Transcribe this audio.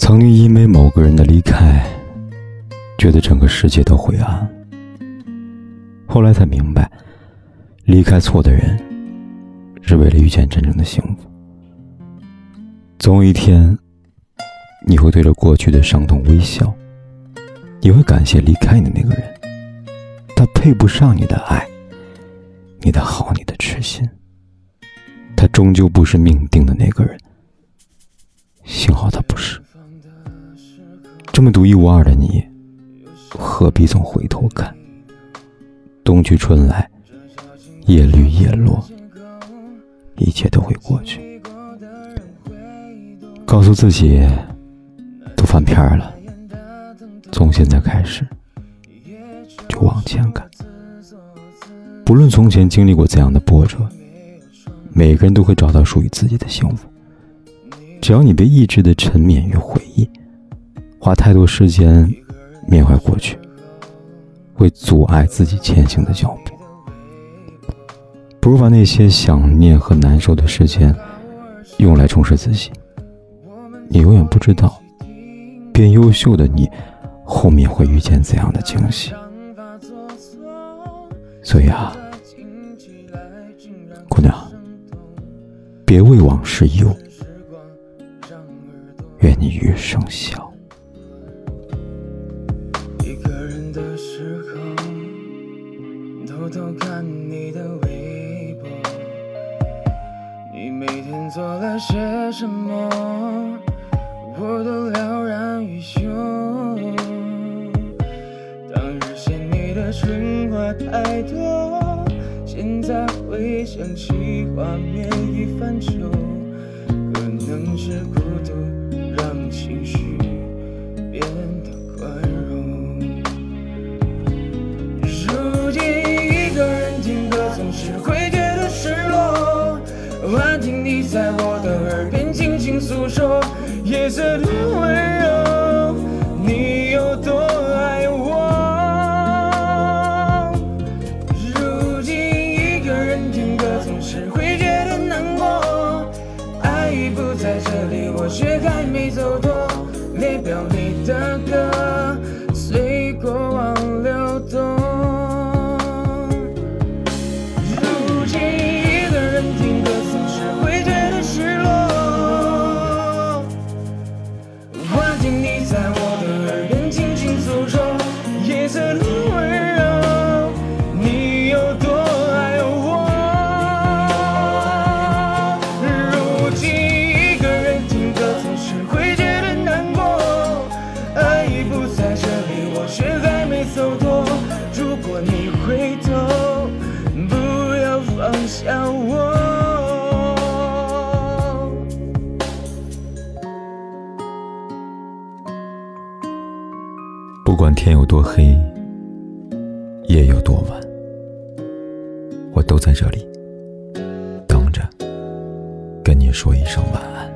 曾经因为某个人的离开，觉得整个世界都灰暗。后来才明白，离开错的人，是为了遇见真正的幸福。总有一天，你会对着过去的伤痛微笑，你会感谢离开你的那个人，他配不上你的爱，你的好，你的痴心，他终究不是命定的那个人。幸好他不是。这么独一无二的你，何必总回头看？冬去春来，叶绿叶落，一切都会过去。告诉自己，都翻篇了，从现在开始就往前看。不论从前经历过怎样的波折，每个人都会找到属于自己的幸福。只要你被意志的沉湎于回忆，花太多时间缅怀过去，会阻碍自己前行的脚步。不如把那些想念和难受的时间，用来充实自己。你永远不知道，变优秀的你，后面会遇见怎样的惊喜。所以啊，姑娘，别为往事忧，愿你余生笑。偷偷看你的微博，你每天做了些什么？我都了然于胸。当日嫌你的蠢话太多，现在回想起画面已泛旧，可能是孤独会觉得失落，幻听你在我的耳边轻轻诉说。夜色的温柔，你有多爱我？如今一个人听歌总是会觉得难过，爱已不在这里，我却还没走温柔，你有多爱我？如今一个人听歌，总是会觉得难过。爱已不在这里，我却还没走脱。如果你回头，不要放下我。不管天有多黑。夜有多晚。我都在这里等着跟你说一声晚安。